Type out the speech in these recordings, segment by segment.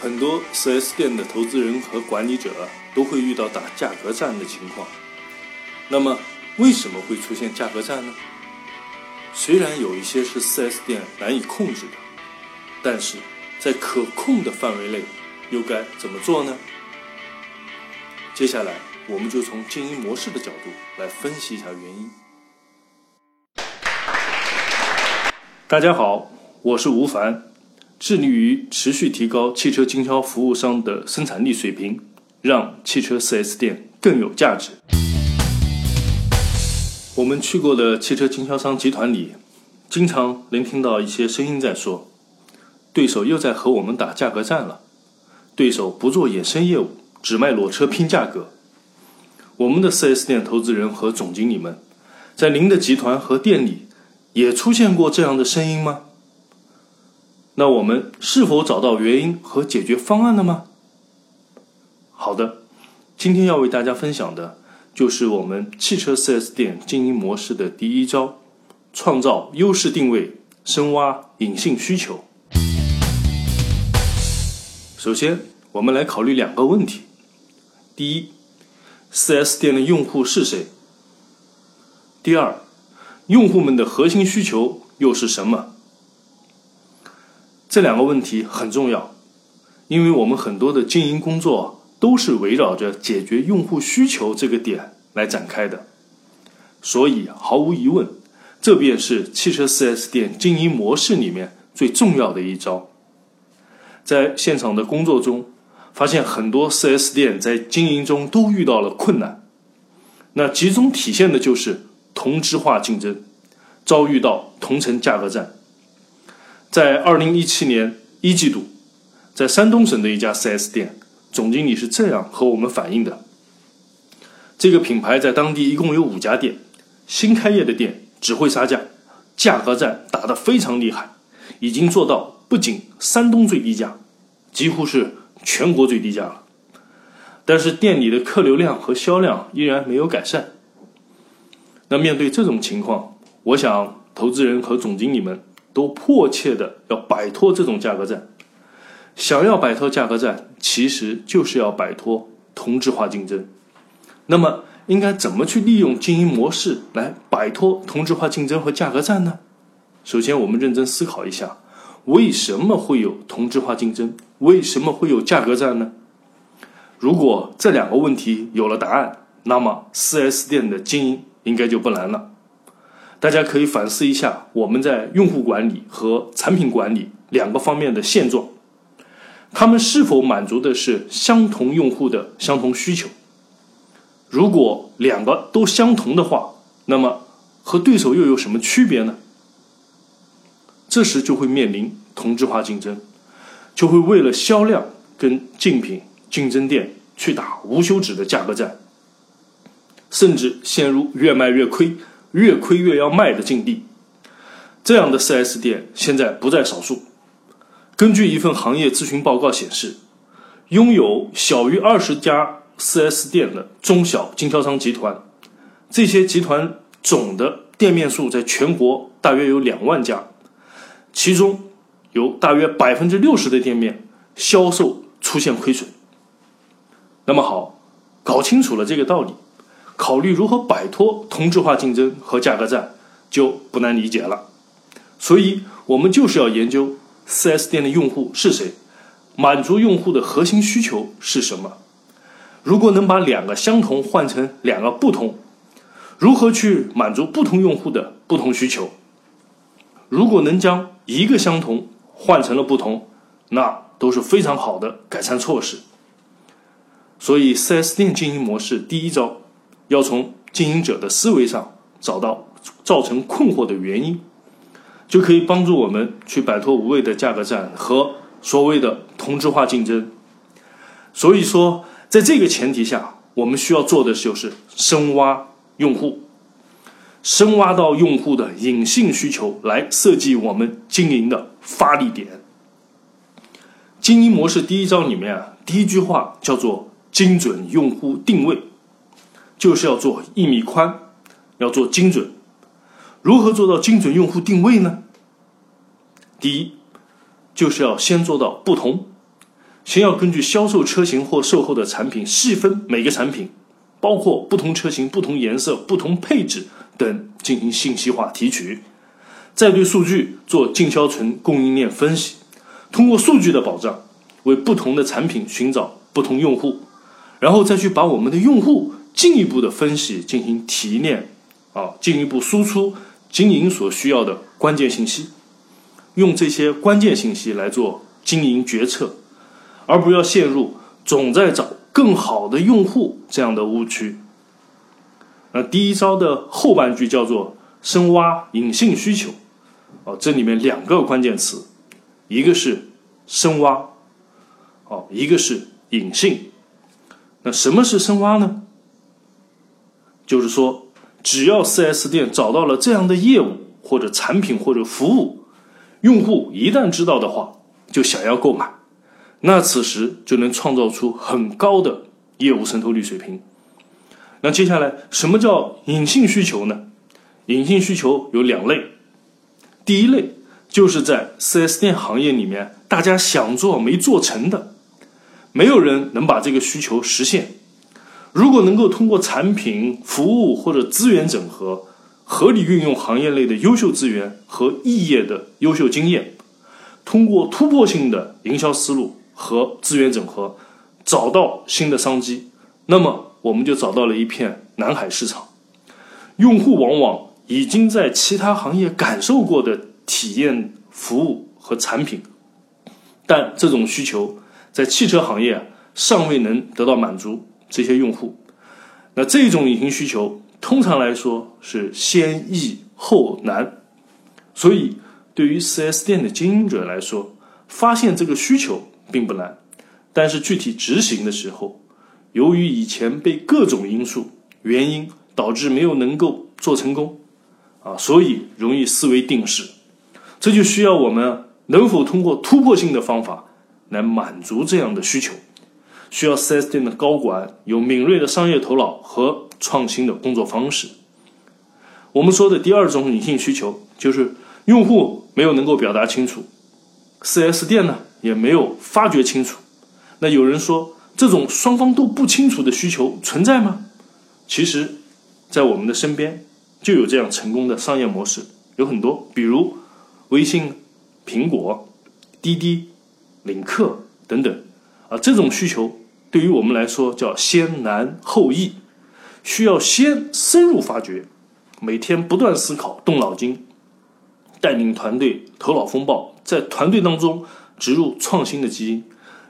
很多 4S 店的投资人和管理者都会遇到打价格战的情况。那么，为什么会出现价格战呢？虽然有一些是 4S 店难以控制的，但是在可控的范围内，又该怎么做呢？接下来，我们就从经营模式的角度来分析一下原因。大家好，我是吴凡。致力于持续提高汽车经销服务商的生产力水平，让汽车 4S 店更有价值。我们去过的汽车经销商集团里，经常能听到一些声音在说：“对手又在和我们打价格战了。”对手不做衍生业务，只卖裸车拼价格。我们的 4S 店投资人和总经理们，在您的集团和店里也出现过这样的声音吗？那我们是否找到原因和解决方案了吗？好的，今天要为大家分享的就是我们汽车 4S 店经营模式的第一招：创造优势定位，深挖隐性需求。首先，我们来考虑两个问题：第一，4S 店的用户是谁？第二，用户们的核心需求又是什么？这两个问题很重要，因为我们很多的经营工作都是围绕着解决用户需求这个点来展开的，所以毫无疑问，这便是汽车 4S 店经营模式里面最重要的一招。在现场的工作中，发现很多 4S 店在经营中都遇到了困难，那集中体现的就是同质化竞争，遭遇到同城价格战。在二零一七年一季度，在山东省的一家 4S 店，总经理是这样和我们反映的：这个品牌在当地一共有五家店，新开业的店只会杀价，价格战打得非常厉害，已经做到不仅山东最低价，几乎是全国最低价了。但是店里的客流量和销量依然没有改善。那面对这种情况，我想投资人和总经理们。都迫切的要摆脱这种价格战，想要摆脱价格战，其实就是要摆脱同质化竞争。那么，应该怎么去利用经营模式来摆脱同质化竞争和价格战呢？首先，我们认真思考一下，为什么会有同质化竞争？为什么会有价格战呢？如果这两个问题有了答案，那么 4S 店的经营应该就不难了。大家可以反思一下，我们在用户管理和产品管理两个方面的现状，他们是否满足的是相同用户的相同需求？如果两个都相同的话，那么和对手又有什么区别呢？这时就会面临同质化竞争，就会为了销量跟竞品竞争店去打无休止的价格战，甚至陷入越卖越亏。越亏越要卖的境地，这样的 4S 店现在不在少数。根据一份行业咨询报告显示，拥有小于二十家 4S 店的中小经销商集团，这些集团总的店面数在全国大约有两万家，其中有大约百分之六十的店面销售出现亏损。那么好，搞清楚了这个道理。考虑如何摆脱同质化竞争和价格战，就不难理解了。所以，我们就是要研究 4S 店的用户是谁，满足用户的核心需求是什么。如果能把两个相同换成两个不同，如何去满足不同用户的不同需求？如果能将一个相同换成了不同，那都是非常好的改善措施。所以，4S 店经营模式第一招。要从经营者的思维上找到造成困惑的原因，就可以帮助我们去摆脱无谓的价格战和所谓的同质化竞争。所以说，在这个前提下，我们需要做的就是深挖用户，深挖到用户的隐性需求，来设计我们经营的发力点。经营模式第一章里面啊，第一句话叫做精准用户定位。就是要做一米宽，要做精准。如何做到精准用户定位呢？第一，就是要先做到不同，先要根据销售车型或售后的产品细分每个产品，包括不同车型、不同颜色、不同配置等进行信息化提取，再对数据做经销存供应链分析，通过数据的保障，为不同的产品寻找不同用户，然后再去把我们的用户进一步的分析进行提炼，啊，进一步输出经营所需要的关键信息，用这些关键信息来做经营决策。而不要陷入总在找更好的用户这样的误区。那第一招的后半句叫做“深挖隐性需求”，哦，这里面两个关键词，一个是深挖，哦，一个是隐性。那什么是深挖呢？就是说，只要 4S 店找到了这样的业务或者产品或者服务，用户一旦知道的话，就想要购买。那此时就能创造出很高的业务渗透率水平。那接下来，什么叫隐性需求呢？隐性需求有两类，第一类就是在 4S 店行业里面，大家想做没做成的，没有人能把这个需求实现。如果能够通过产品、服务或者资源整合，合理运用行业内的优秀资源和异业的优秀经验，通过突破性的营销思路。和资源整合，找到新的商机，那么我们就找到了一片南海市场。用户往往已经在其他行业感受过的体验、服务和产品，但这种需求在汽车行业尚未能得到满足。这些用户，那这种隐形需求通常来说是先易后难，所以对于 4S 店的经营者来说，发现这个需求。并不难，但是具体执行的时候，由于以前被各种因素原因导致没有能够做成功，啊，所以容易思维定式。这就需要我们能否通过突破性的方法来满足这样的需求，需要 4S 店的高管有敏锐的商业头脑和创新的工作方式。我们说的第二种隐性需求就是用户没有能够表达清楚，4S 店呢？也没有发掘清楚。那有人说，这种双方都不清楚的需求存在吗？其实，在我们的身边就有这样成功的商业模式，有很多，比如微信、苹果、滴滴、领克等等。啊，这种需求对于我们来说叫先难后易，需要先深入发掘，每天不断思考、动脑筋，带领团队头脑风暴，在团队当中。植入创新的基因，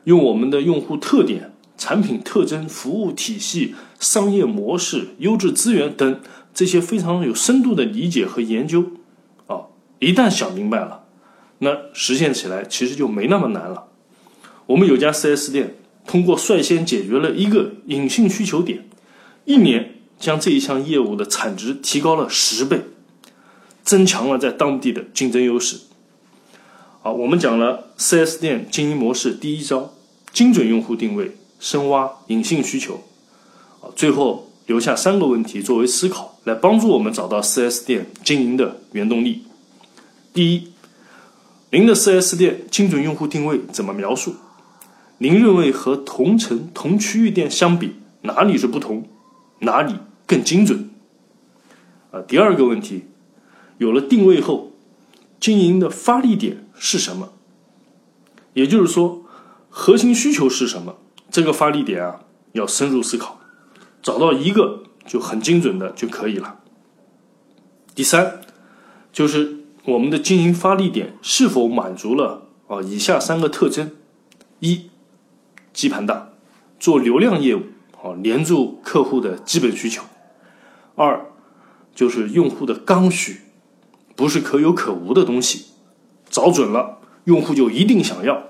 用我们的用户特点、产品特征、服务体系、商业模式、优质资源等这些非常有深度的理解和研究，啊，一旦想明白了，那实现起来其实就没那么难了。我们有家 4S 店，通过率先解决了一个隐性需求点，一年将这一项业务的产值提高了十倍，增强了在当地的竞争优势。好，我们讲了 4S 店经营模式第一招：精准用户定位，深挖隐性需求。啊，最后留下三个问题作为思考，来帮助我们找到 4S 店经营的原动力。第一，您的 4S 店精准用户定位怎么描述？您认为和同城同区域店相比，哪里是不同，哪里更精准？啊，第二个问题，有了定位后，经营的发力点。是什么？也就是说，核心需求是什么？这个发力点啊，要深入思考，找到一个就很精准的就可以了。第三，就是我们的经营发力点是否满足了啊以下三个特征：一，基盘大，做流量业务啊，连住客户的基本需求；二，就是用户的刚需，不是可有可无的东西。找准了，用户就一定想要。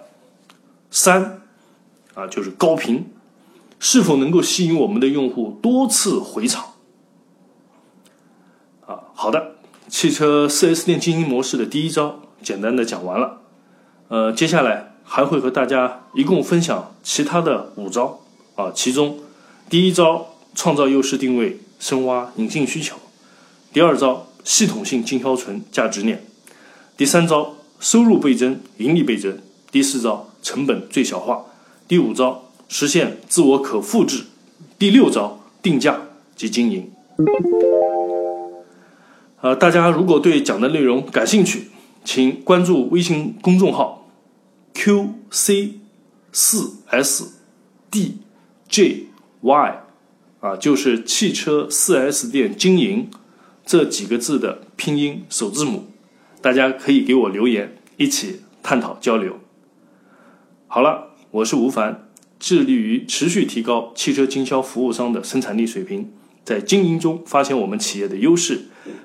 三，啊，就是高频，是否能够吸引我们的用户多次回厂？啊，好的，汽车 4S 店经营模式的第一招简单的讲完了。呃，接下来还会和大家一共分享其他的五招啊，其中第一招创造优势定位，深挖隐性需求；第二招系统性经销存价值链；第三招。收入倍增，盈利倍增。第四招，成本最小化。第五招，实现自我可复制；第六招，定价及经营。呃，大家如果对讲的内容感兴趣，请关注微信公众号 “qc 四 sdjy”，啊，就是汽车四 S 店经营这几个字的拼音首字母。大家可以给我留言，一起探讨交流。好了。我是吴凡，致力于持续提高汽车经销服务商的生产力水平，在经营中发现我们企业的优势，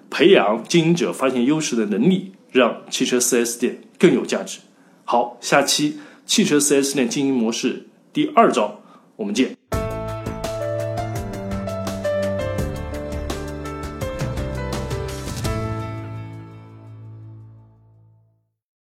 培养经营者发现优势的能力，让汽车 4S 店更有价值。好，下期汽车 4S 店经营模式第二招，我们见。